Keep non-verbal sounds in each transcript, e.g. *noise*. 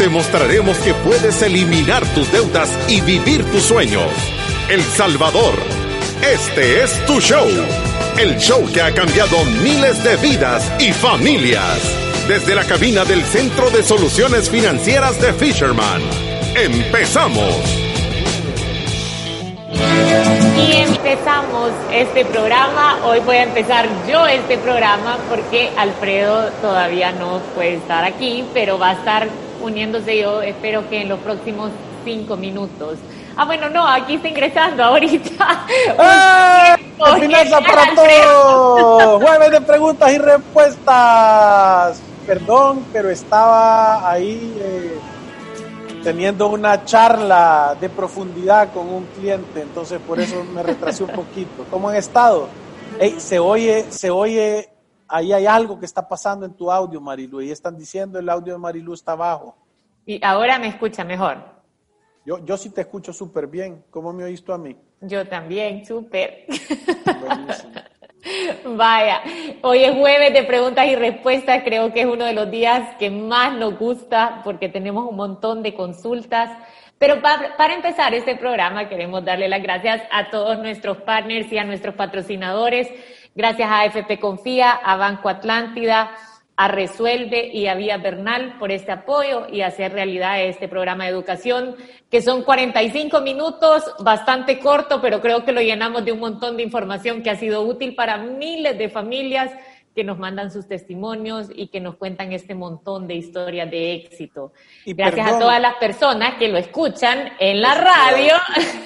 Te mostraremos que puedes eliminar tus deudas y vivir tus sueños. El Salvador, este es tu show. El show que ha cambiado miles de vidas y familias. Desde la cabina del Centro de Soluciones Financieras de Fisherman. ¡Empezamos! Y empezamos este programa. Hoy voy a empezar yo este programa porque Alfredo todavía no puede estar aquí, pero va a estar uniéndose yo, espero que en los próximos cinco minutos. Ah, bueno, no, aquí está ingresando ahorita. *laughs* ¡Eh! para todos! *laughs* Jueves de preguntas y respuestas. Perdón, pero estaba ahí. Eh teniendo una charla de profundidad con un cliente, entonces por eso me retrasé un poquito. ¿Cómo han estado? se oye, se oye, ahí hay algo que está pasando en tu audio, Marilu, y están diciendo el audio de Marilu está bajo. Y ahora me escucha mejor. Yo, yo sí te escucho súper bien. ¿Cómo me oíste a mí? Yo también, súper. *laughs* Vaya, hoy es jueves de preguntas y respuestas, creo que es uno de los días que más nos gusta porque tenemos un montón de consultas. Pero para, empezar este programa queremos darle las gracias a todos nuestros partners y a nuestros patrocinadores. Gracias a FP Confía, a Banco Atlántida, a Resuelve y a Vía Bernal por este apoyo y hacer realidad este programa de educación, que son 45 minutos, bastante corto, pero creo que lo llenamos de un montón de información que ha sido útil para miles de familias que nos mandan sus testimonios y que nos cuentan este montón de historias de éxito. Y Gracias a todas las personas que lo escuchan en la radio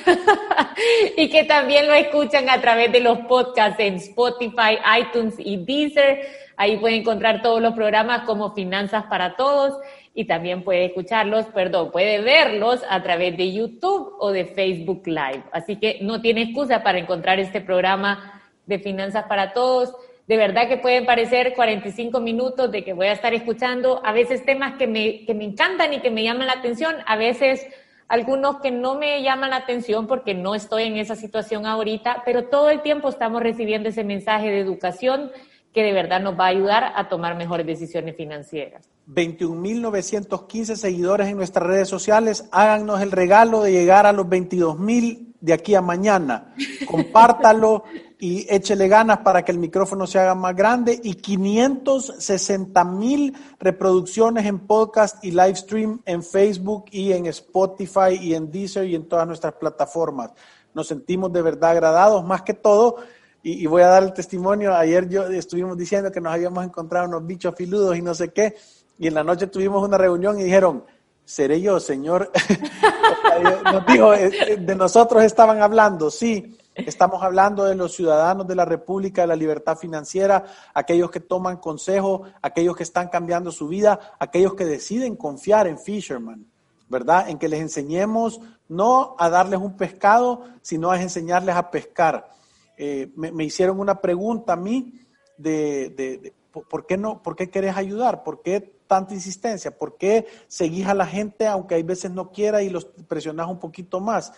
*laughs* y que también lo escuchan a través de los podcasts en Spotify, iTunes y Deezer Ahí puede encontrar todos los programas como Finanzas para Todos y también puede escucharlos, perdón, puede verlos a través de YouTube o de Facebook Live. Así que no tiene excusa para encontrar este programa de Finanzas para Todos. De verdad que pueden parecer 45 minutos de que voy a estar escuchando a veces temas que me, que me encantan y que me llaman la atención, a veces algunos que no me llaman la atención porque no estoy en esa situación ahorita, pero todo el tiempo estamos recibiendo ese mensaje de educación que de verdad nos va a ayudar a tomar mejores decisiones financieras. 21.915 seguidores en nuestras redes sociales. Háganos el regalo de llegar a los 22.000 de aquí a mañana. *laughs* Compártalo y échele ganas para que el micrófono se haga más grande. Y 560.000 reproducciones en podcast y live stream en Facebook y en Spotify y en Deezer y en todas nuestras plataformas. Nos sentimos de verdad agradados, más que todo y, voy a dar el testimonio. Ayer yo estuvimos diciendo que nos habíamos encontrado unos bichos filudos y no sé qué. Y en la noche tuvimos una reunión y dijeron, ¿seré yo, Señor? *laughs* nos dijo, eh, eh, de nosotros estaban hablando, sí. Estamos hablando de los ciudadanos de la República de la Libertad Financiera, aquellos que toman consejo, aquellos que están cambiando su vida, aquellos que deciden confiar en Fisherman, ¿verdad? En que les enseñemos no a darles un pescado, sino a enseñarles a pescar. Eh, me, hicieron una pregunta a mí de, ¿por qué no, por qué querés ayudar? ¿Por qué tanta insistencia? ¿Por qué seguís a la gente aunque hay veces no quiera y los presionás un poquito más?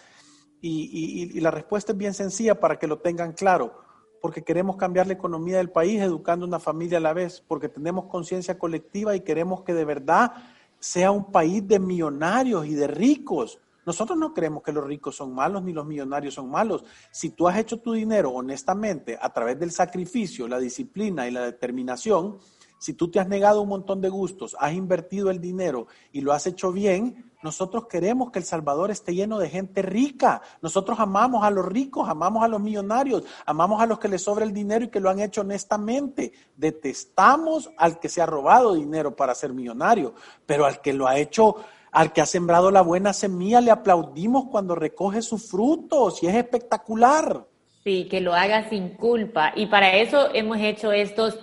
Y, la respuesta es bien sencilla para que lo tengan claro. Porque queremos cambiar la economía del país educando una familia a la vez, porque tenemos conciencia colectiva y queremos que de verdad sea un país de millonarios y de ricos, nosotros no creemos que los ricos son malos ni los millonarios son malos. Si tú has hecho tu dinero honestamente a través del sacrificio, la disciplina y la determinación, si tú te has negado un montón de gustos, has invertido el dinero y lo has hecho bien, nosotros queremos que El Salvador esté lleno de gente rica. Nosotros amamos a los ricos, amamos a los millonarios, amamos a los que les sobra el dinero y que lo han hecho honestamente. Detestamos al que se ha robado dinero para ser millonario, pero al que lo ha hecho al que ha sembrado la buena semilla le aplaudimos cuando recoge sus frutos y es espectacular. Sí, que lo haga sin culpa. Y para eso hemos hecho estos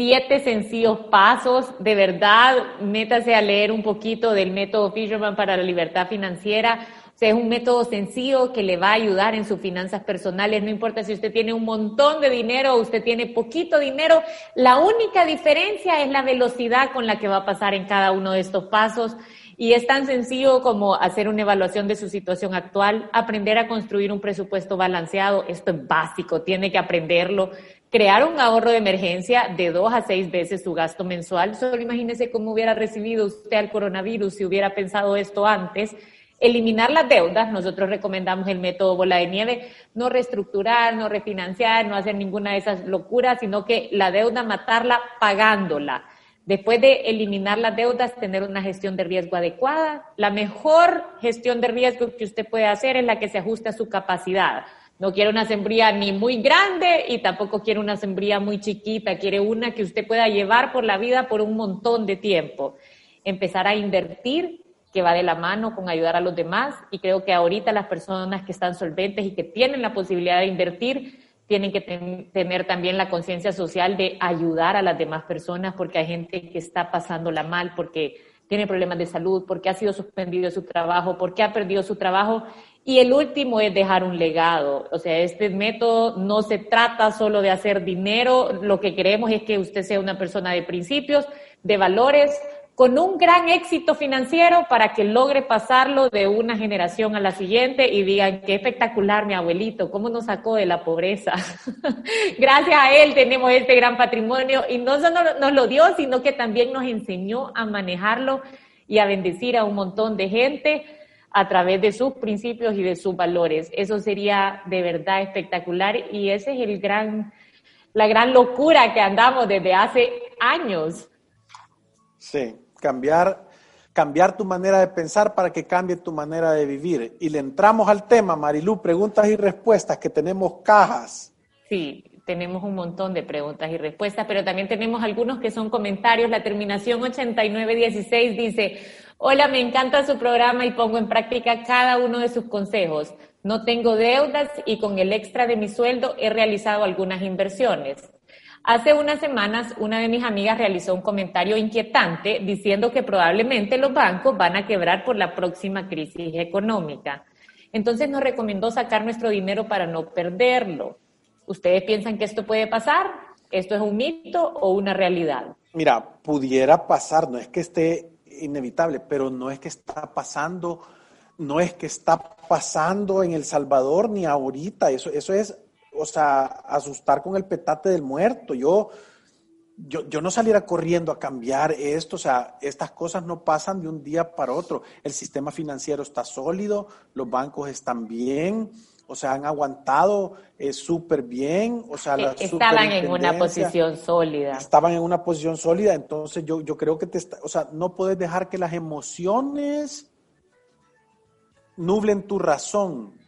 siete sencillos pasos. De verdad, métase a leer un poquito del método Fisherman para la libertad financiera. O sea, es un método sencillo que le va a ayudar en sus finanzas personales. No importa si usted tiene un montón de dinero o usted tiene poquito dinero. La única diferencia es la velocidad con la que va a pasar en cada uno de estos pasos. Y es tan sencillo como hacer una evaluación de su situación actual, aprender a construir un presupuesto balanceado. Esto es básico, tiene que aprenderlo crear un ahorro de emergencia de dos a seis veces su gasto mensual. Solo imagínese cómo hubiera recibido usted al coronavirus si hubiera pensado esto antes. Eliminar las deudas, nosotros recomendamos el método bola de nieve, no reestructurar, no refinanciar, no hacer ninguna de esas locuras, sino que la deuda matarla pagándola. Después de eliminar las deudas, tener una gestión de riesgo adecuada. La mejor gestión de riesgo que usted puede hacer es la que se ajuste a su capacidad. No quiere una sembría ni muy grande y tampoco quiere una sembría muy chiquita, quiere una que usted pueda llevar por la vida por un montón de tiempo. Empezar a invertir, que va de la mano con ayudar a los demás, y creo que ahorita las personas que están solventes y que tienen la posibilidad de invertir, tienen que tener también la conciencia social de ayudar a las demás personas, porque hay gente que está pasándola mal, porque tiene problemas de salud, porque ha sido suspendido de su trabajo, porque ha perdido su trabajo y el último es dejar un legado. O sea, este método no se trata solo de hacer dinero, lo que queremos es que usted sea una persona de principios, de valores, con un gran éxito financiero para que logre pasarlo de una generación a la siguiente y digan, qué espectacular mi abuelito, cómo nos sacó de la pobreza. *laughs* Gracias a él tenemos este gran patrimonio y no solo nos lo dio, sino que también nos enseñó a manejarlo y a bendecir a un montón de gente a través de sus principios y de sus valores. Eso sería de verdad espectacular y ese es el gran, la gran locura que andamos desde hace años. Sí, cambiar, cambiar tu manera de pensar para que cambie tu manera de vivir. Y le entramos al tema, Marilú, preguntas y respuestas, que tenemos cajas. Sí, tenemos un montón de preguntas y respuestas, pero también tenemos algunos que son comentarios. La terminación 8916 dice, Hola, me encanta su programa y pongo en práctica cada uno de sus consejos. No tengo deudas y con el extra de mi sueldo he realizado algunas inversiones. Hace unas semanas una de mis amigas realizó un comentario inquietante diciendo que probablemente los bancos van a quebrar por la próxima crisis económica. Entonces nos recomendó sacar nuestro dinero para no perderlo. ¿Ustedes piensan que esto puede pasar? ¿Esto es un mito o una realidad? Mira, pudiera pasar, no es que esté inevitable, pero no es que está pasando, no es que está pasando en El Salvador ni ahorita, eso, eso es, o sea, asustar con el petate del muerto. Yo, yo, yo no saliera corriendo a cambiar esto, o sea, estas cosas no pasan de un día para otro. El sistema financiero está sólido, los bancos están bien, o sea, han aguantado eh, súper bien, o sea, la estaban en una posición sólida. Estaban en una posición sólida, entonces yo, yo creo que te o sea, no puedes dejar que las emociones nublen tu razón.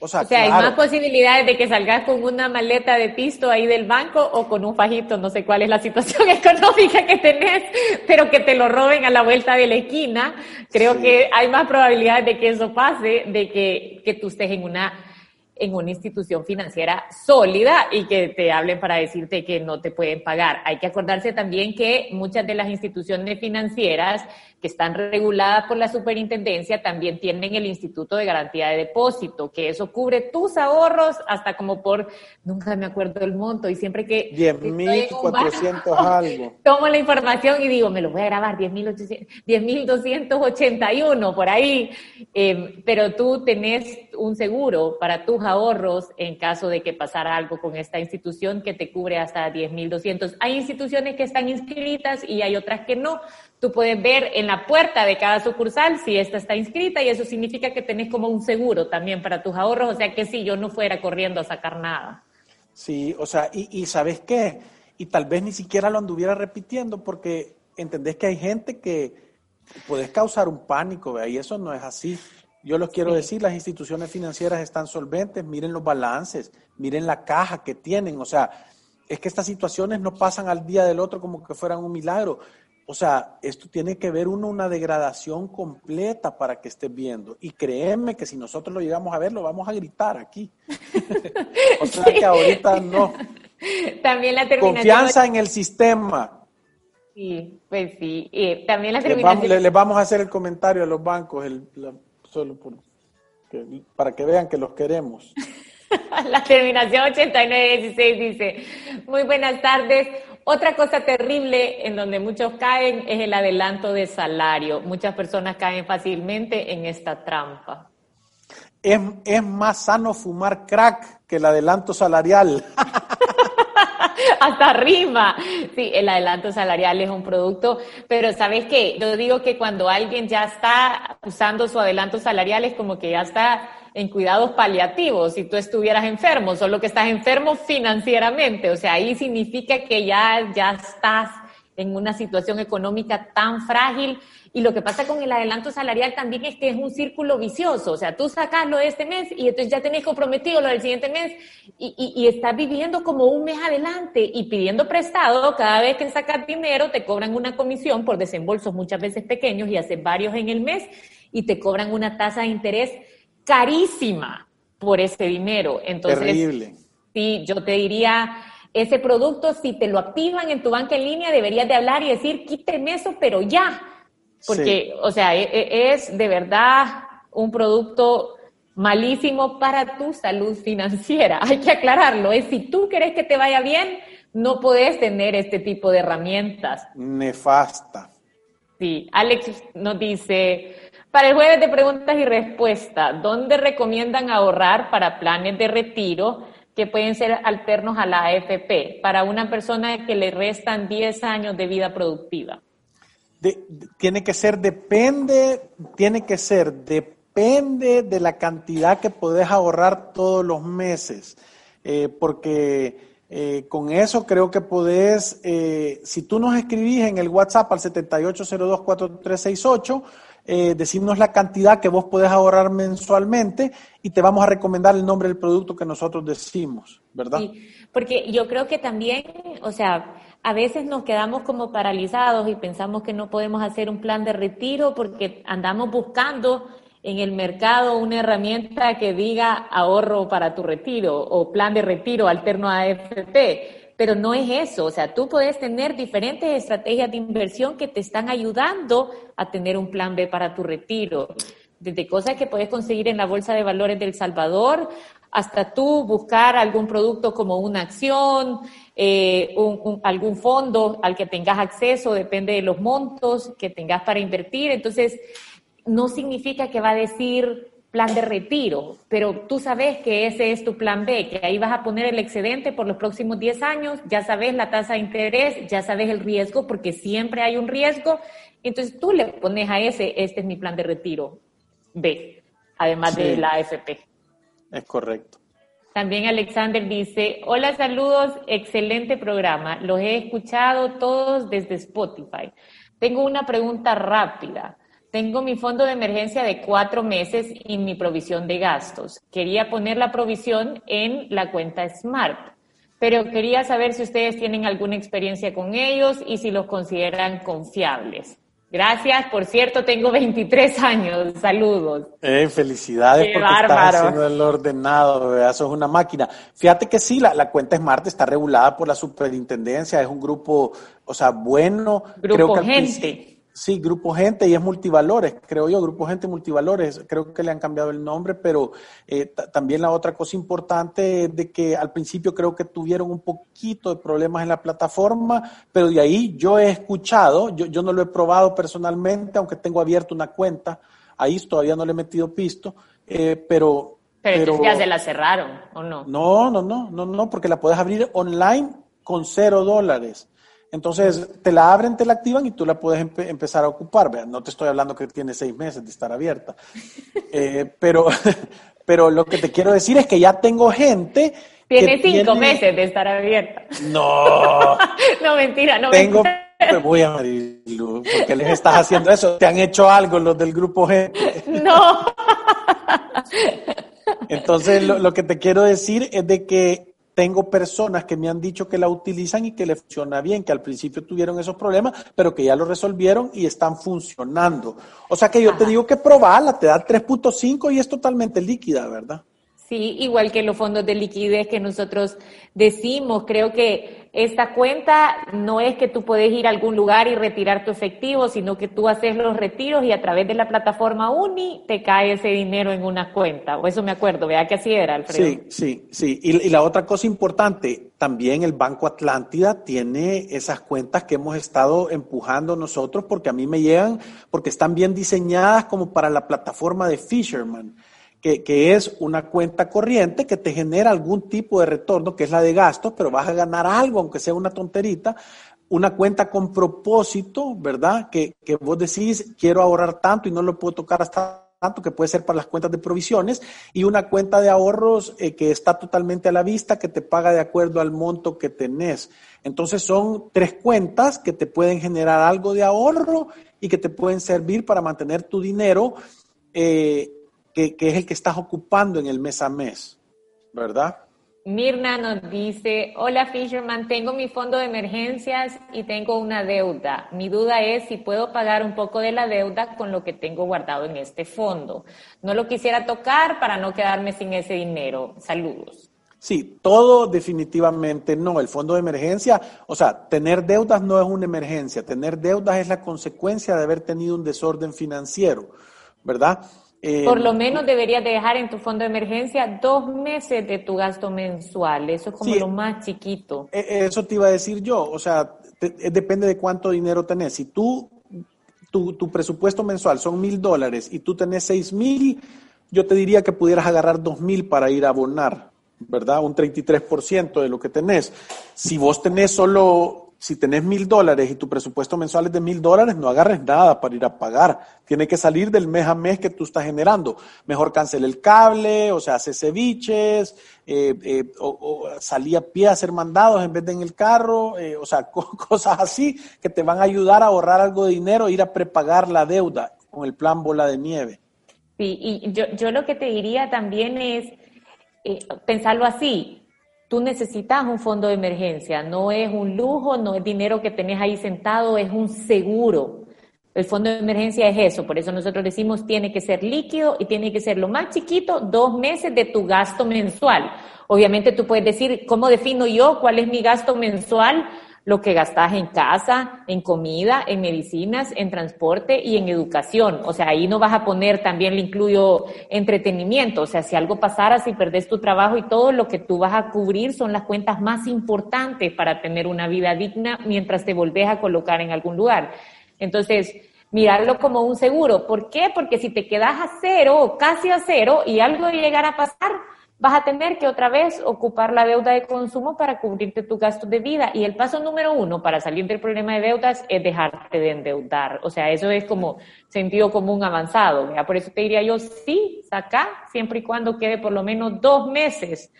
O sea, hay más posibilidades de que salgas con una maleta de pisto ahí del banco o con un fajito, no sé cuál es la situación *laughs* económica que tenés, pero que te lo roben a la vuelta de la esquina. Creo que hay más probabilidades de que eso pase, de que, que tú estés en una en una institución financiera sólida y que te hablen para decirte que no te pueden pagar. Hay que acordarse también que muchas de las instituciones financieras que están reguladas por la superintendencia también tienen el Instituto de Garantía de Depósito, que eso cubre tus ahorros hasta como por, nunca me acuerdo el monto, y siempre que... 10.400 algo. *laughs* Tomo la información y digo, me lo voy a grabar, 10.281 por ahí, eh, pero tú tenés un seguro para tus ahorros en caso de que pasara algo con esta institución que te cubre hasta 10.200. Hay instituciones que están inscritas y hay otras que no. Tú puedes ver en la puerta de cada sucursal si esta está inscrita y eso significa que tenés como un seguro también para tus ahorros, o sea que si yo no fuera corriendo a sacar nada. Sí, o sea, y, y ¿sabes qué? Y tal vez ni siquiera lo anduviera repitiendo porque entendés que hay gente que puedes causar un pánico, y eso no es así. Yo les quiero decir, las instituciones financieras están solventes, miren los balances, miren la caja que tienen, o sea, es que estas situaciones no pasan al día del otro como que fueran un milagro. O sea, esto tiene que ver uno una degradación completa para que estés viendo. Y créeme que si nosotros lo llegamos a ver, lo vamos a gritar aquí. *laughs* o sea que ahorita no. También la terminación. Confianza en el sistema. Sí, pues sí. también la terminación. Les vamos, vamos, a hacer el comentario a los bancos, el, solo por. para que vean que los queremos. *laughs* La terminación 8916 dice, muy buenas tardes. Otra cosa terrible en donde muchos caen es el adelanto de salario. Muchas personas caen fácilmente en esta trampa. Es, es más sano fumar crack que el adelanto salarial. *laughs* *laughs* Hasta rima. Sí, el adelanto salarial es un producto, pero ¿sabes qué? Yo digo que cuando alguien ya está usando su adelanto salarial es como que ya está en cuidados paliativos si tú estuvieras enfermo, solo que estás enfermo financieramente. O sea, ahí significa que ya, ya estás en una situación económica tan frágil. Y lo que pasa con el adelanto salarial también es que es un círculo vicioso. O sea, tú sacas lo de este mes y entonces ya tenés comprometido lo del siguiente mes y, y, y estás viviendo como un mes adelante y pidiendo prestado. Cada vez que sacas dinero te cobran una comisión por desembolsos muchas veces pequeños y haces varios en el mes y te cobran una tasa de interés carísima por ese dinero. Entonces, Terrible. sí, yo te diría, ese producto, si te lo activan en tu banca en línea, deberías de hablar y decir, quíteme eso, pero ya. Porque, sí. o sea, e, e, es de verdad un producto malísimo para tu salud financiera. *laughs* Hay que aclararlo. Es si tú quieres que te vaya bien, no puedes tener este tipo de herramientas. Nefasta. Sí, Alex nos dice, para el jueves de preguntas y respuestas, ¿dónde recomiendan ahorrar para planes de retiro que pueden ser alternos a la AFP para una persona que le restan 10 años de vida productiva? De, tiene que ser, depende, tiene que ser, depende de la cantidad que podés ahorrar todos los meses, eh, porque eh, con eso creo que podés, eh, si tú nos escribís en el WhatsApp al 78024368, eh, decirnos la cantidad que vos podés ahorrar mensualmente y te vamos a recomendar el nombre del producto que nosotros decimos, ¿verdad? Sí, porque yo creo que también, o sea, a veces nos quedamos como paralizados y pensamos que no podemos hacer un plan de retiro porque andamos buscando en el mercado una herramienta que diga ahorro para tu retiro o plan de retiro alterno a AFP pero no es eso, o sea, tú puedes tener diferentes estrategias de inversión que te están ayudando a tener un plan B para tu retiro, desde cosas que puedes conseguir en la Bolsa de Valores del Salvador hasta tú buscar algún producto como una acción, eh, un, un, algún fondo al que tengas acceso, depende de los montos que tengas para invertir. Entonces, no significa que va a decir plan de retiro, pero tú sabes que ese es tu plan B, que ahí vas a poner el excedente por los próximos 10 años, ya sabes la tasa de interés, ya sabes el riesgo, porque siempre hay un riesgo, entonces tú le pones a ese, este es mi plan de retiro B, además sí, de la AFP. Es correcto. También Alexander dice, hola, saludos, excelente programa, los he escuchado todos desde Spotify. Tengo una pregunta rápida. Tengo mi fondo de emergencia de cuatro meses y mi provisión de gastos. Quería poner la provisión en la cuenta Smart, pero quería saber si ustedes tienen alguna experiencia con ellos y si los consideran confiables. Gracias, por cierto, tengo 23 años. Saludos. Eh, felicidades Qué porque bárbaro. estás haciendo el ordenado, ¿verdad? Eso es una máquina. Fíjate que sí, la, la cuenta Smart está regulada por la superintendencia, es un grupo, o sea, bueno. Grupo creo que gente. Sí, Grupo Gente y es Multivalores, creo yo, Grupo Gente Multivalores, creo que le han cambiado el nombre, pero eh, ta- también la otra cosa importante es de que al principio creo que tuvieron un poquito de problemas en la plataforma, pero de ahí yo he escuchado, yo, yo no lo he probado personalmente, aunque tengo abierto una cuenta, ahí todavía no le he metido pisto, eh, pero... Pero, entonces ya se la cerraron, ¿o no? No, no, no, no, no, porque la puedes abrir online con cero dólares. Entonces, te la abren, te la activan y tú la puedes empe- empezar a ocupar. Vea, No te estoy hablando que tiene seis meses de estar abierta. *laughs* Eh, pero, *laughs* pero lo que te quiero decir es que ya tengo gente. Tiene cinco tiene- meses de estar abierta. No, *laughs* no, mentira, no tengo. mentira. Me voy a Marilu, porque les estás haciendo eso. Te han hecho algo los del grupo gente. No. Entonces, lo, lo que te quiero decir es de que tengo personas que me han dicho que la utilizan y que le funciona bien, que al principio tuvieron esos problemas, pero que ya lo resolvieron y están funcionando. O sea que yo te digo que probarla, te da 3.5 y es totalmente líquida, ¿verdad? Sí, igual que los fondos de liquidez que nosotros decimos, creo que esta cuenta no es que tú puedes ir a algún lugar y retirar tu efectivo, sino que tú haces los retiros y a través de la plataforma Uni te cae ese dinero en una cuenta. O eso me acuerdo, vea que así era, Alfredo. Sí, sí, sí. Y, y la otra cosa importante, también el Banco Atlántida tiene esas cuentas que hemos estado empujando nosotros porque a mí me llegan, porque están bien diseñadas como para la plataforma de Fisherman que, es una cuenta corriente que te genera algún tipo de retorno, que es la de gastos, pero vas a ganar algo, aunque sea una tonterita, una cuenta con propósito, ¿verdad? Que, que vos decís, quiero ahorrar tanto y no lo puedo tocar hasta tanto, que puede ser para las cuentas de provisiones, y una cuenta de ahorros eh, que está totalmente a la vista, que te paga de acuerdo al monto que tenés. Entonces son tres cuentas que te pueden generar algo de ahorro y que te pueden servir para mantener tu dinero eh, que, es el que estás ocupando en el mes a mes, ¿verdad? Mirna nos dice, hola Fisherman, tengo mi fondo de emergencias y tengo una deuda. Mi duda es si puedo pagar un poco de la deuda con lo que tengo guardado en este fondo. No lo quisiera tocar para no quedarme sin ese dinero. Saludos. Sí, todo definitivamente no. El fondo de emergencia, o sea, tener deudas no es una emergencia. Tener deudas es la consecuencia de haber tenido un desorden financiero, ¿verdad? Eh, Por lo menos deberías dejar en tu fondo de emergencia dos meses de tu gasto mensual. Eso es como lo más chiquito. E, eso te iba a decir yo. O sea, eh, depende de cuánto dinero tenés. Si tú, tu, tu presupuesto mensual son mil dólares y tú tenés seis mil, yo te diría que pudieras agarrar dos mil para ir a abonar, ¿verdad? Un 33% de lo que tenés. Si vos tenés solo si tenés mil dólares y tu presupuesto mensual es de mil dólares, no agarres nada para ir a pagar. Tiene que salir del mes a mes que tú estás generando. Mejor cancele el cable, o sea, hace ceviches, eh, eh, o, salí a pie a hacer mandados en vez de en el carro, eh, o sea, *laughs* cosas así que te van a ayudar a ahorrar algo de dinero, ir a prepagar la deuda con el plan bola de nieve. Sí, y yo, yo lo que te diría también es pensarlo así Tú necesitas un fondo de emergencia, no es un lujo, no es dinero que tenés ahí sentado, es un seguro. El fondo de emergencia es eso, por eso nosotros decimos tiene que ser líquido y tiene que ser lo más chiquito, dos meses de tu gasto mensual. Obviamente tú puedes decir, ¿cómo defino yo cuál es mi gasto mensual? Lo que gastas en casa, en comida, en medicinas, en transporte y en educación. O sea, ahí no vas a poner, también le incluyo entretenimiento. O sea, si algo pasara, si perdés tu trabajo y todo, lo que tú vas a cubrir son las cuentas más importantes para tener una vida digna mientras te volvés a colocar en algún lugar. Entonces, mirarlo como un seguro. ¿Por qué? Porque si te quedas a cero o casi a cero y algo llegara a pasar, vas a tener que otra vez ocupar la deuda de consumo para cubrirte tu gasto de vida. Y el paso número uno para salir del problema de deudas es dejarte de endeudar. O sea, eso es como sentido común avanzado. Por eso te diría yo, sí, saca, siempre y cuando quede por lo menos dos meses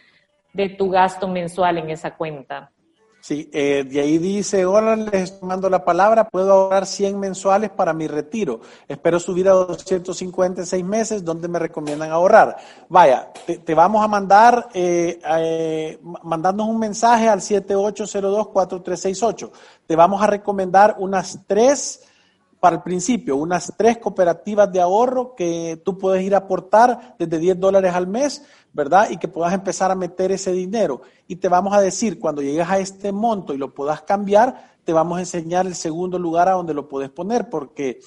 de tu gasto mensual en esa cuenta. Sí, eh, de ahí dice, hola, les mando la palabra, puedo ahorrar 100 mensuales para mi retiro. Espero subir a 250 en seis meses, ¿dónde me recomiendan ahorrar? Vaya, te, vamos a mandar, eh, eh, un mensaje al 7802-4368. Te vamos a recomendar unas tres, para el principio, unas tres cooperativas de ahorro que tú puedes ir a aportar desde 10 dólares al mes ¿verdad? Y que puedas empezar a meter ese dinero. Y te vamos a decir, cuando llegues a este monto y lo puedas cambiar, te vamos a enseñar el segundo lugar a donde lo puedes poner, porque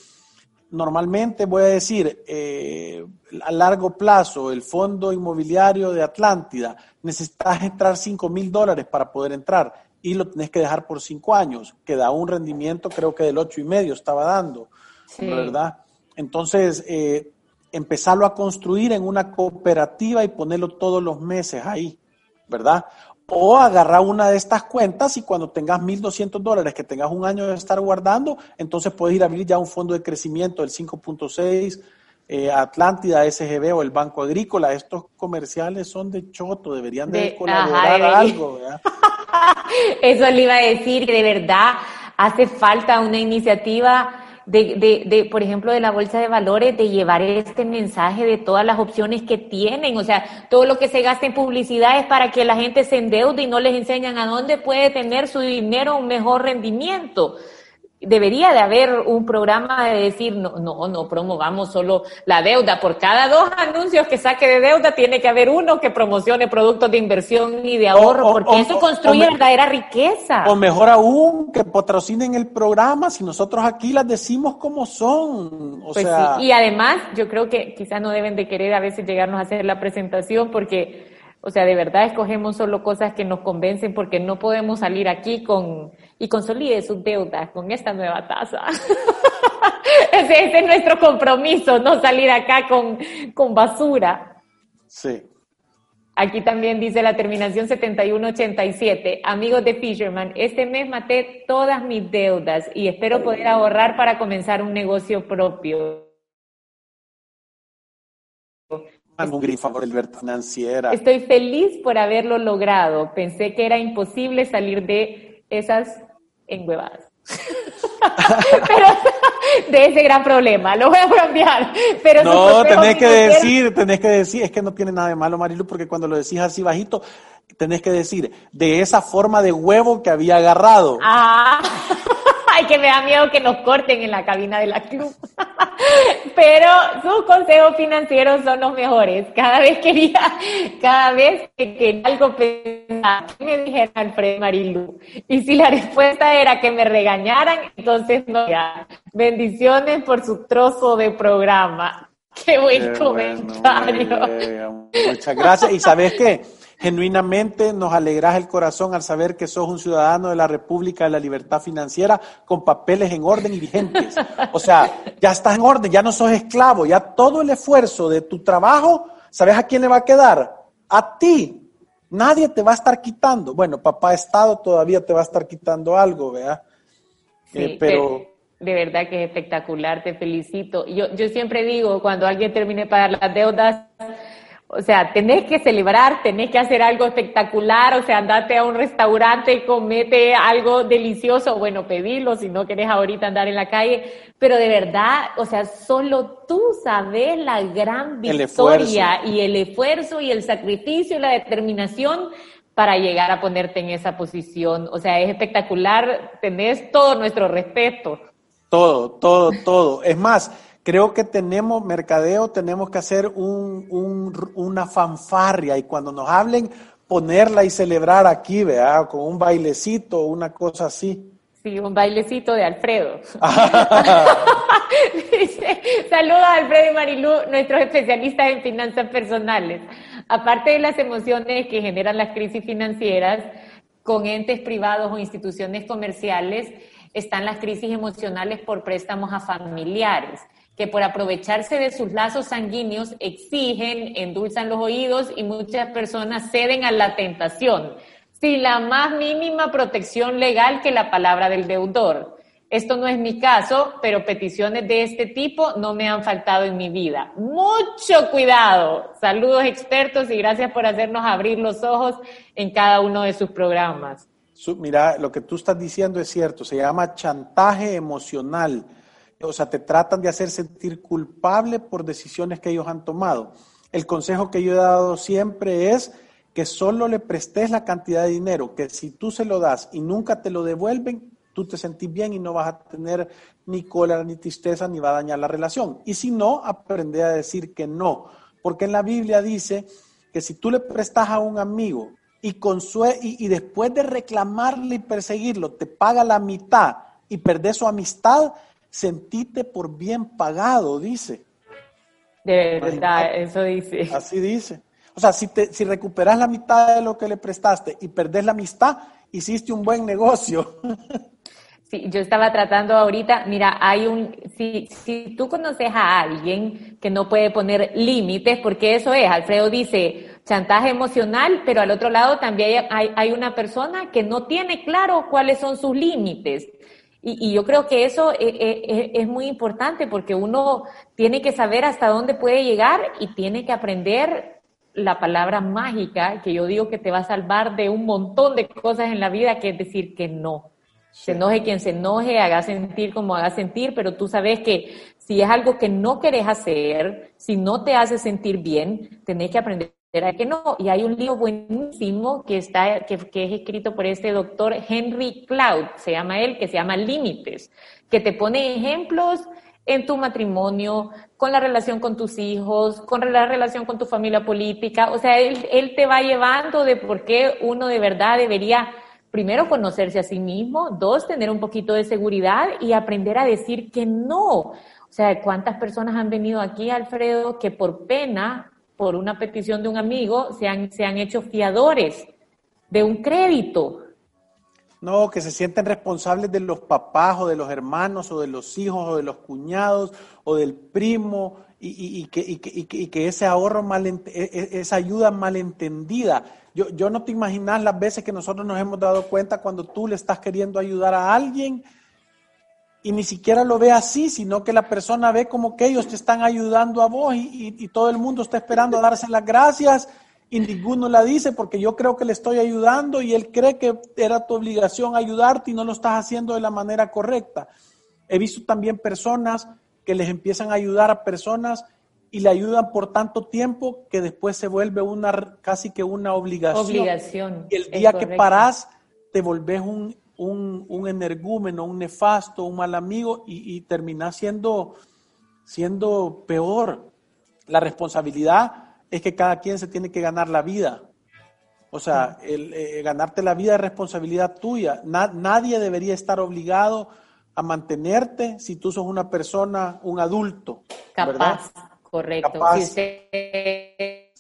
normalmente voy a decir, eh, a largo plazo, el fondo inmobiliario de Atlántida, necesitas entrar 5 mil dólares para poder entrar y lo tenés que dejar por 5 años, que da un rendimiento creo que del ocho y medio estaba dando, ¿verdad? Entonces, eh, empezarlo a construir en una cooperativa y ponerlo todos los meses ahí, ¿verdad? O agarrar una de estas cuentas y cuando tengas 1.200 dólares que tengas un año de estar guardando, entonces puedes ir a abrir ya un fondo de crecimiento del 5.6, eh, Atlántida, SGB o el Banco Agrícola. Estos comerciales son de choto, deberían de, colaborar algo. ¿verdad? *laughs* *laughs* Eso le iba a decir, que de verdad hace falta una iniciativa de, de, de, por ejemplo, de la bolsa de valores, de llevar este mensaje de todas las opciones que tienen. O sea, todo lo que se gasta en publicidad es para que la gente se endeude y no les enseñan a dónde puede tener su dinero un mejor rendimiento. Debería de haber un programa de decir, no, no, no promovamos solo la deuda. Por cada dos anuncios que saque de deuda, tiene que haber uno que promocione productos de inversión y de ahorro, porque eso construye verdadera riqueza. O mejor aún, que patrocinen el programa si nosotros aquí las decimos como son. O pues sea... Y además, yo creo que quizás no deben de querer a veces llegarnos a hacer la presentación porque o sea, de verdad escogemos solo cosas que nos convencen porque no podemos salir aquí con y consolide sus deudas con esta nueva tasa. *laughs* ese, es nuestro compromiso, no salir acá con, con basura. Sí. Aquí también dice la terminación 7187. Amigos de Fisherman, este mes maté todas mis deudas y espero poder ahorrar para comenzar un negocio propio. Un favor el financiera. Estoy feliz por haberlo logrado. Pensé que era imposible salir de esas engüevadas. *laughs* pero de ese gran problema, lo voy a cambiar. Pero no, tenés que decir, tenés que decir, es que no tiene nada de malo, Marilu, porque cuando lo decís así bajito, tenés que decir, de esa forma de huevo que había agarrado. Ah. *laughs* Ay, que me da miedo que nos corten en la cabina de la club. Pero sus consejos financieros son los mejores. Cada vez quería, cada vez que, algo pensaba, que me dijera Alfredo Marilu. Y si la respuesta era que me regañaran, entonces no. Ya. Bendiciones por su trozo de programa. Qué buen comentario. Muchas gracias. ¿Y sabes qué? Genuinamente nos alegras el corazón al saber que sos un ciudadano de la República de la Libertad Financiera con papeles en orden y vigentes. O sea, ya estás en orden, ya no sos esclavo, ya todo el esfuerzo de tu trabajo, ¿sabes a quién le va a quedar? A ti. Nadie te va a estar quitando. Bueno, papá Estado todavía te va a estar quitando algo, ¿verdad? Eh, pero... De verdad que es espectacular, te felicito. Yo, yo siempre digo, cuando alguien termine de pagar las deudas, o sea, tenés que celebrar, tenés que hacer algo espectacular, o sea, andate a un restaurante y comete algo delicioso, bueno, pedilo si no querés ahorita andar en la calle, pero de verdad, o sea, solo tú sabes la gran victoria y el esfuerzo y el sacrificio y la determinación para llegar a ponerte en esa posición. O sea, es espectacular, tenés todo nuestro respeto. Todo, todo, todo. Es más, Creo que tenemos, mercadeo, tenemos que hacer un, un, una fanfarria y cuando nos hablen, ponerla y celebrar aquí, ¿verdad? Con un bailecito, una cosa así. Sí, un bailecito de Alfredo. *laughs* Saludos a Alfredo y Marilú, nuestros especialistas en finanzas personales. Aparte de las emociones que generan las crisis financieras con entes privados o instituciones comerciales, están las crisis emocionales por préstamos a familiares que por aprovecharse de sus lazos sanguíneos exigen, endulzan los oídos y muchas personas ceden a la tentación, sin la más mínima protección legal que la palabra del deudor. Esto no es mi caso, pero peticiones de este tipo no me han faltado en mi vida. Mucho cuidado. Saludos expertos y gracias por hacernos abrir los ojos en cada uno de sus programas. Mira, lo que tú estás diciendo es cierto, se llama chantaje emocional o sea, te tratan de hacer sentir culpable por decisiones que ellos han tomado. El consejo que yo he dado siempre es que solo le prestes la cantidad de dinero, que si tú se lo das y nunca te lo devuelven, tú te sentís bien y no vas a tener ni cólera ni tristeza ni va a dañar la relación. Y si no, aprende a decir que no, porque en la Biblia dice que si tú le prestas a un amigo y, y, y después de reclamarle y perseguirlo, te paga la mitad y perdés su amistad, sentite por bien pagado, dice. De verdad, eso dice. Así dice. O sea, si, te, si recuperas la mitad de lo que le prestaste y perdés la amistad, hiciste un buen negocio. *laughs* Sí, yo estaba tratando ahorita, mira, hay un, si, si tú conoces a alguien que no puede poner límites, porque eso es, Alfredo dice, chantaje emocional, pero al otro lado también hay, hay una persona que no tiene claro cuáles son sus límites. Y, yo creo que eso eh, eh, eh, es, muy importante porque uno tiene que saber hasta dónde puede llegar y tiene que aprender la palabra mágica que yo digo que te va a salvar de un montón de cosas en la vida, que es decir que no. Se enoje quien se enoje, haga sentir como haga sentir, pero tú sabes que si es algo que no querés hacer, si no te hace sentir bien, tenés que aprender que no. Y hay un libro buenísimo que, está, que, es escrito por este doctor Henry Cloud, se llama él, que se llama Límites, que te pone ejemplos en tu matrimonio, con la relación con tus hijos, con la relación con tu familia política. O sea, él, él te va llevando de por qué uno de verdad debería, primero, conocerse a sí mismo, dos, tener un poquito de seguridad y aprender a decir que no. O sea, ¿cuántas personas han venido aquí, Alfredo, que por pena, por una petición de un amigo, se han, se han hecho fiadores de un crédito? No, que se sienten responsables de los papás o de los hermanos o de los hijos o de los cuñados o del primo y, que, ese ahorro, mal, e, e, esa ayuda malentendida. Yo, yo no te imaginas las veces que nosotros nos hemos dado cuenta cuando tú le estás queriendo ayudar a alguien y ni siquiera lo ve así, sino que la persona ve como que ellos te están ayudando a vos y, todo el mundo está esperando a darse las gracias y ninguno la dice porque yo creo que le estoy ayudando y él cree que era tu obligación ayudarte y no lo estás haciendo de la manera correcta. He visto también personas que les empiezan a ayudar a personas y le ayudan por tanto tiempo que después se vuelve una casi que una obligación. Obligación. Y el día que parás te volvés un, un, un, energúmeno, un nefasto, un mal amigo y, y terminás siendo, siendo peor. La responsabilidad es que cada quien se tiene que ganar la vida. O sea, el, eh, ganarte la vida es responsabilidad tuya. nadie debería estar obligado a mantenerte si tú sos una persona, un adulto. Capaz, correcto. Si usted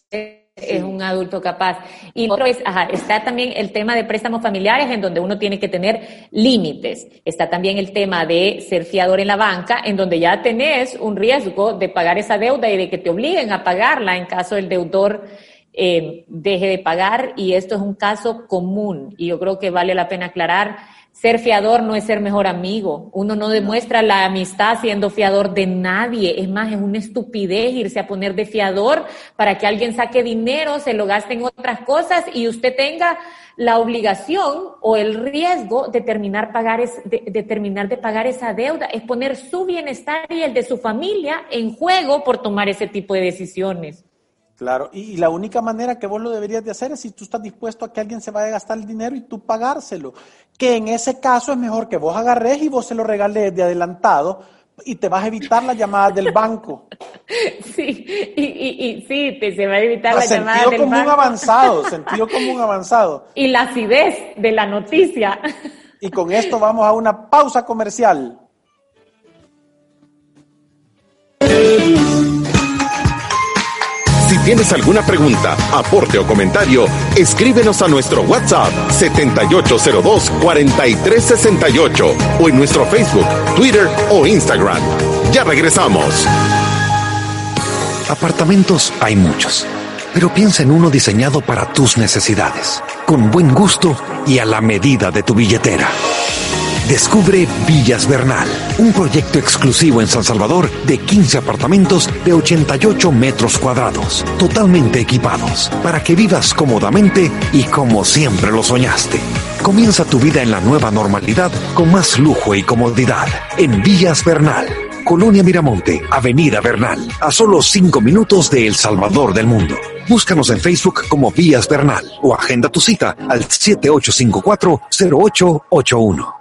es un adulto capaz. Y otro es, ajá, está también el tema de préstamos familiares en donde uno tiene que tener límites. Está también el tema de ser fiador en la banca, en donde ya tenés un riesgo de pagar esa deuda y de que te obliguen a pagarla en caso el deudor eh, deje de pagar. Y esto es un caso común y yo creo que vale la pena aclarar ser fiador no es ser mejor amigo. Uno no demuestra la amistad siendo fiador de nadie. Es más, es una estupidez irse a poner de fiador para que alguien saque dinero, se lo gaste en otras cosas y usted tenga la obligación o el riesgo de terminar, pagar de terminar de pagar esa deuda. Es poner su bienestar y el de su familia en juego por tomar ese tipo de decisiones. Claro, y, la única manera que vos lo deberías de hacer es si tú estás dispuesto a que alguien se vaya a gastar el dinero y tú pagárselo. Que en ese caso es mejor que vos agarres y vos se lo regales de adelantado y te vas a evitar las llamadas del banco. *laughs* Sí, y, y, sí, te se va a evitar la llamada del banco. Sentido común avanzado, *laughs* sentido común avanzado. Y la acidez de la noticia. Y con esto vamos a una pausa comercial. Tienes alguna pregunta, aporte o comentario, escríbenos a nuestro WhatsApp 7802-4368 o en nuestro Facebook, Twitter o Instagram. Ya regresamos. Apartamentos hay muchos, pero piensa en uno diseñado para tus necesidades, con buen gusto y a la medida de tu billetera. Descubre Villas Bernal, un proyecto exclusivo en San Salvador de 15 apartamentos de 88 metros cuadrados, totalmente equipados, para que vivas cómodamente y como siempre lo soñaste. Comienza tu vida en la nueva normalidad con más lujo y comodidad en Villas Bernal. Colonia Miramonte, Avenida Bernal, a solo 5 minutos de El Salvador del Mundo. Búscanos en Facebook como Villas Bernal o agenda tu cita al 7854-0881.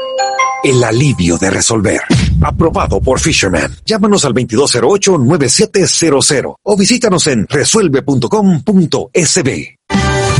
el alivio de resolver. Aprobado por Fisherman. Llámanos al 2208-9700 o visítanos en resuelve.com.sb.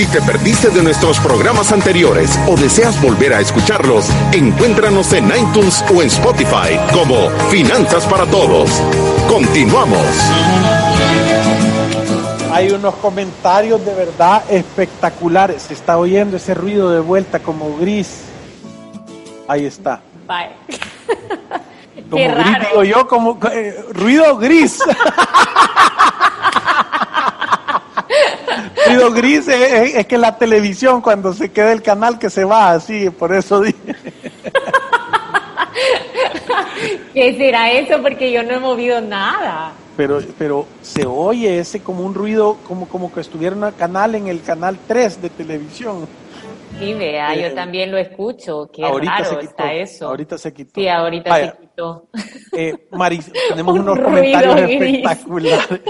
Si te perdiste de nuestros programas anteriores o deseas volver a escucharlos, encuéntranos en iTunes o en Spotify como Finanzas para Todos. Continuamos. Hay unos comentarios de verdad espectaculares. Se está oyendo ese ruido de vuelta como gris. Ahí está. Bye. Como Qué gris, raro. digo yo, como eh, ruido gris. *laughs* ruido gris es que la televisión cuando se queda el canal que se va así, por eso dije. *laughs* ¿Qué será eso? Porque yo no he movido nada. Pero, pero se oye ese como un ruido, como, como que estuviera un canal en el canal 3 de televisión. Sí, vea, Eh, yo también lo escucho. Qué ahorita raro se quitó. está eso. Ahorita se quitó. Sí, ahorita Vaya, se quitó. Eh, Maris, *laughs* tenemos Un unos comentarios gris. espectaculares.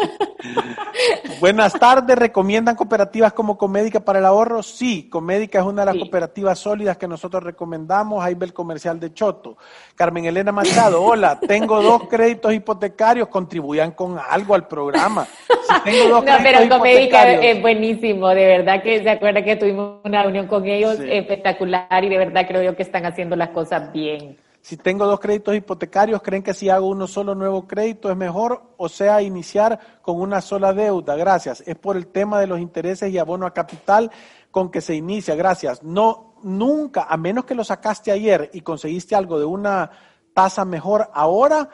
Buenas tardes, ¿recomiendan cooperativas como Comédica para el ahorro? Sí, Comédica es una de las Sí. cooperativas sólidas que nosotros recomendamos. Ahí ve el comercial de Choto. Carmen Elena Machado, hola, tengo dos créditos hipotecarios, contribuyan con algo al programa. Si tengo dos No, créditos pero Comédica es buenísimo, de verdad que se acuerda que tuvimos una reunión con ellos Sí. espectacular y de verdad creo yo que están haciendo las cosas bien. Si tengo dos créditos hipotecarios, ¿creen que si hago uno solo nuevo crédito es mejor? O sea, iniciar con una sola deuda. Gracias. Es por el tema de los intereses y abono a capital con que se inicia. Gracias. No, nunca, a menos que lo sacaste ayer y conseguiste algo de una tasa mejor ahora,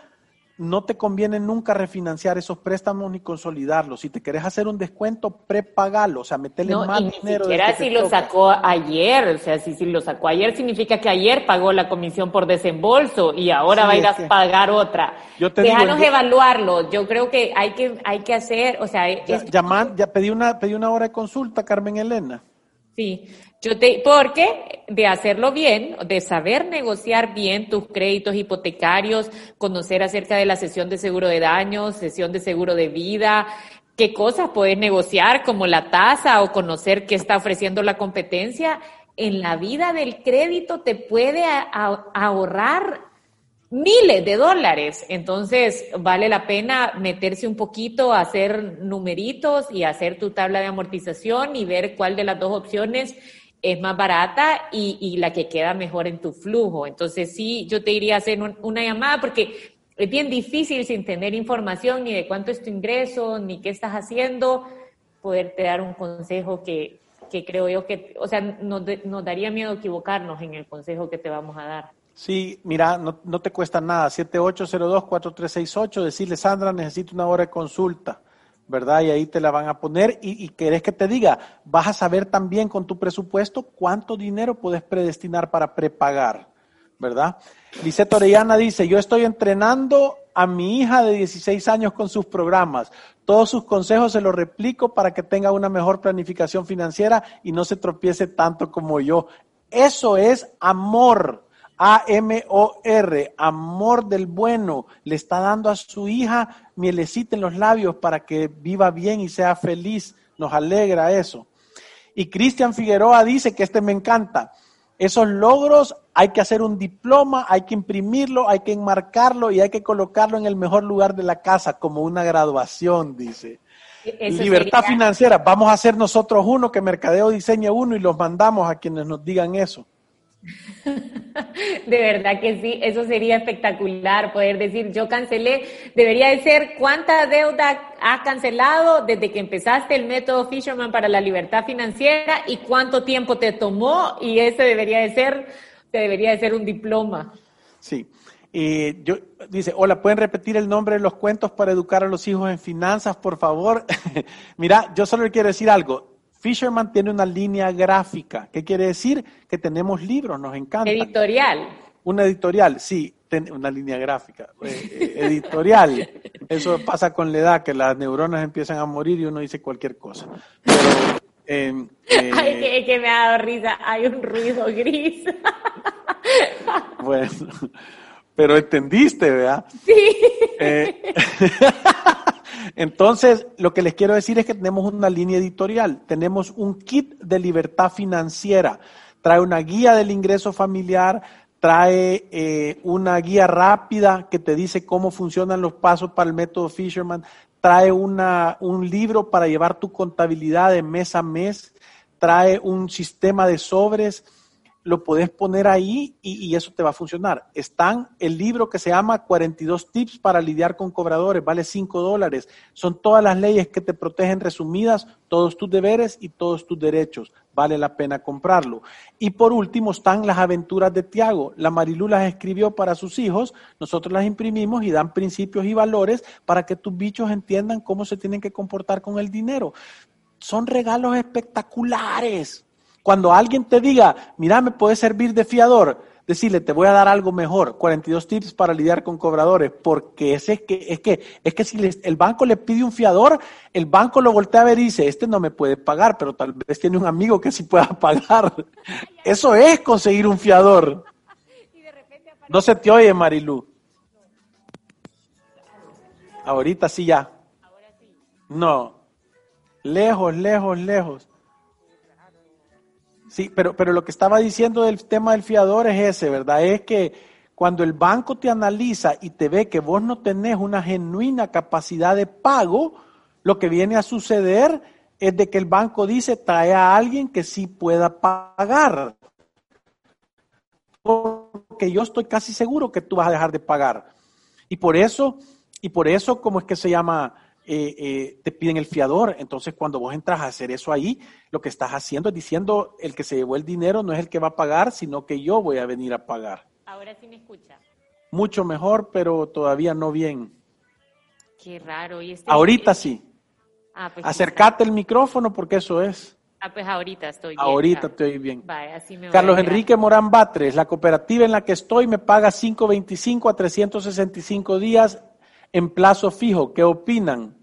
no te conviene nunca refinanciar esos préstamos ni consolidarlos. Si te querés hacer un descuento, prepagalo, o sea, metele No, más y ni dinero. siquiera si lo toca. sacó ayer, o sea, si, si lo sacó ayer significa que ayer pagó la comisión por desembolso y ahora Sí, va a ir a que- pagar otra. Yo te digo, Déjanos yo- evaluarlo, yo creo que hay que, hay que hacer, o sea, Ya, llaman- ya pedí una, pedí una hora de consulta, Carmen Elena. Sí, yo te, porque de hacerlo bien, de saber negociar bien tus créditos hipotecarios, conocer acerca de la sesión de seguro de daños, sesión de seguro de vida, qué cosas puedes negociar como la tasa o conocer qué está ofreciendo la competencia, en la vida del crédito te puede ahorrar miles de dólares. Entonces, vale la pena meterse un poquito, hacer numeritos y hacer tu tabla de amortización y ver cuál de las dos opciones es más barata y, y la que queda mejor en tu flujo. Entonces, sí, yo te iría a hacer un- una llamada porque es bien difícil sin tener información ni de cuánto es tu ingreso, ni qué estás haciendo, poderte dar un consejo que, que creo yo que, o sea, nos, nos daría miedo equivocarnos en el consejo que te vamos a dar. Sí, mira, no, te cuesta nada. 7802-4368, decirle, Sandra, necesito una hora de consulta, ¿verdad? Y ahí te la van a poner. Y, y querés que te diga, vas a saber también con tu presupuesto cuánto dinero puedes predestinar para prepagar, ¿verdad? Lisette Orellana dice, yo estoy entrenando a mi hija de 16 años con sus programas. Todos sus consejos se los replico para que tenga una mejor planificación financiera y no se tropiece tanto como yo. Eso es amor. A-M-O-R, amor del bueno, le está dando a su hija mielecita en los labios para que viva bien y sea feliz. Nos alegra eso. Y Cristian Figueroa dice que este me encanta. Esos logros hay que hacer un diploma, hay que imprimirlo, hay que enmarcarlo y hay que colocarlo en el mejor lugar de la casa, como una graduación, dice. Eso Libertad sería- financiera, vamos a hacer nosotros uno, que Mercadeo diseñe uno y los mandamos a quienes nos digan eso. *laughs* De verdad que sí, eso sería espectacular poder decir, yo cancelé, debería de ser cuánta deuda has cancelado desde que empezaste el método Fisherman para la libertad financiera y cuánto tiempo te tomó y ese debería de ser, debería de ser un diploma. Sí. Eh, yo, dice, hola, ¿pueden repetir el nombre de los cuentos para educar a los hijos en finanzas, por favor? *laughs* Mira, yo solo quiero decir algo. Fisherman tiene una línea gráfica. ¿Qué quiere decir? Que tenemos libros, nos encanta. Editorial. Una editorial, sí, ten- una línea gráfica. eh, eh, editorial. *laughs* Eso pasa con la edad, que las neuronas empiezan a morir y uno dice cualquier cosa. Pero *laughs* Eh, Ay, que, me ha dado risa. Hay un ruido gris. *laughs* bueno, pero entendiste, ¿verdad? Sí. Entonces, lo que les quiero decir es que tenemos una línea editorial. Tenemos un kit de libertad financiera. Trae una guía del ingreso familiar, trae eh, una guía rápida que te dice cómo funcionan los pasos para el método Fisherman, trae una, un libro para llevar tu contabilidad de mes a mes, trae un sistema de sobres, lo puedes poner ahí y, eso te va a funcionar. Están el libro que se llama 42 tips para lidiar con cobradores, vale 5 dólares. Son todas las leyes que te protegen resumidas, todos tus deberes y todos tus derechos. Vale la pena comprarlo. Y por último están las aventuras de Tiago. La Marilu las escribió para sus hijos, nosotros las imprimimos y dan principios y valores para que tus bichos entiendan cómo se tienen que comportar con el dinero. Son regalos espectaculares cuando alguien te diga, mira, me puede servir de fiador, decirle, te voy a dar algo mejor, 42 tips para lidiar con cobradores, porque ese es que, es que, es que si el banco le pide un fiador, el banco lo voltea a ver y dice, este no me puede pagar, pero tal vez tiene un amigo que sí pueda *laughs* pagar. Eso es conseguir un fiador. No se te oye, Marilu. Ahorita sí ya. No. Lejos, lejos, lejos. Sí, pero, pero lo que estaba diciendo del tema del fiador es ese, ¿verdad? Es que cuando el banco te analiza y te ve que vos no tenés una genuina capacidad de pago, lo que viene a suceder es de que el banco dice, trae a alguien que sí pueda pagar. Porque yo estoy casi seguro que tú vas a dejar de pagar. Y por eso, y por eso, ¿cómo es que se llama? Eh, eh, te piden el fiador. Entonces, cuando vos entras a hacer eso ahí, lo que estás haciendo es diciendo, el que se llevó el dinero no es el que va a pagar, sino que yo voy a venir a pagar. Ahora sí me escucha. Mucho mejor, pero todavía no bien. Qué raro. ¿Y este ahorita sí. Ah, pues Acercate el micrófono porque eso es. Ah, pues ahorita estoy bien. Ahorita estoy bien. Carlos Enrique Morán Batres, la cooperativa en la que estoy me paga 5.25 a 365 días en plazo fijo. ¿Qué opinan?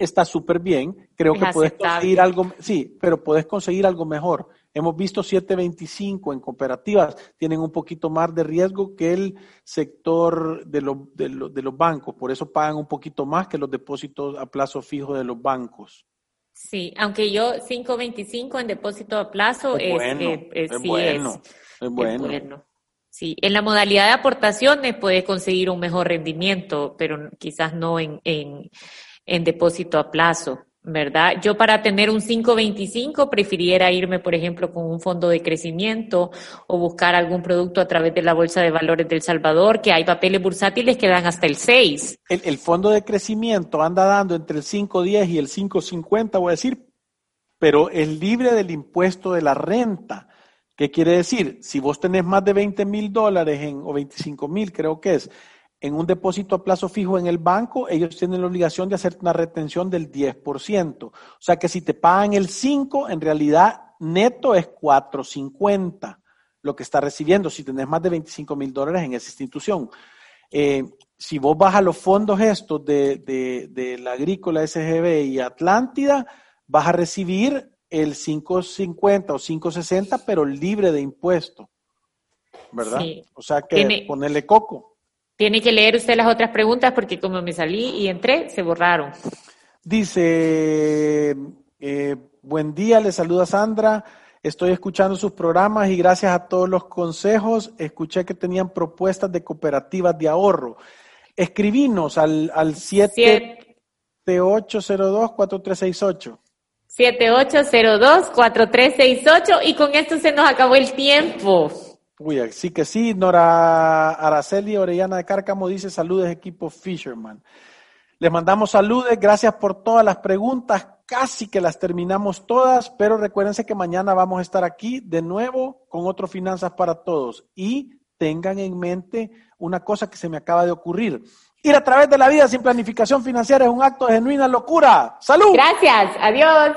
está súper bien. Creo que puedes conseguir algo, sí, pero puedes conseguir algo mejor. Hemos visto 725 en cooperativas, tienen un poquito más de riesgo que el sector de, de, de los bancos, por eso pagan un poquito más que los depósitos a plazo fijo de los bancos. Sí, aunque yo 5.25 en depósito a plazo es, bueno, eh, es, bueno, es, bueno. Sí, en la modalidad de aportaciones puede conseguir un mejor rendimiento, pero quizás no en, en, en depósito a plazo, ¿verdad? Yo para tener un 525 prefiriera irme, por ejemplo, con un fondo de crecimiento o buscar algún producto a través de la Bolsa de Valores del Salvador, que hay papeles bursátiles que dan hasta el 6. El, fondo de crecimiento anda dando entre el 510 y el 550, voy a decir, pero es libre del impuesto de la renta. ¿Qué quiere decir? Si vos tenés más de 20 mil dólares en, o 25 mil, creo que es, en un depósito a plazo fijo en el banco, ellos tienen la obligación de hacer una retención del 10%. O sea que si te pagan el 5, en realidad neto es 450 lo que está recibiendo si tenés más de 25 mil dólares en esa institución. Eh, si vos vas a los fondos estos de, de, la agrícola SGB y Atlántida, vas a recibir el 550 o 560, pero libre de impuesto. ¿Verdad? O sea que ponerle coco. Tiene que leer usted las otras preguntas porque como me salí y entré, se borraron. Dice, eh, buen día, le saluda Sandra. Estoy escuchando sus programas y gracias a todos los consejos, escuché que tenían propuestas de cooperativas de ahorro. Escribinos al, al 7802-4368. 7802-4368 y con esto se nos acabó el tiempo. Uy, sí que sí. Nora Araceli Orellana de Cárcamo dice saludos equipo Fisherman. Les mandamos saludos, gracias por todas las preguntas, casi que las terminamos todas, pero recuérdense que mañana vamos a estar aquí de nuevo con otro Finanzas para Todos. Y tengan en mente una cosa que se me acaba de ocurrir. Ir a través de la vida sin planificación financiera es un acto de genuina locura. ¡Salud! Gracias, adiós.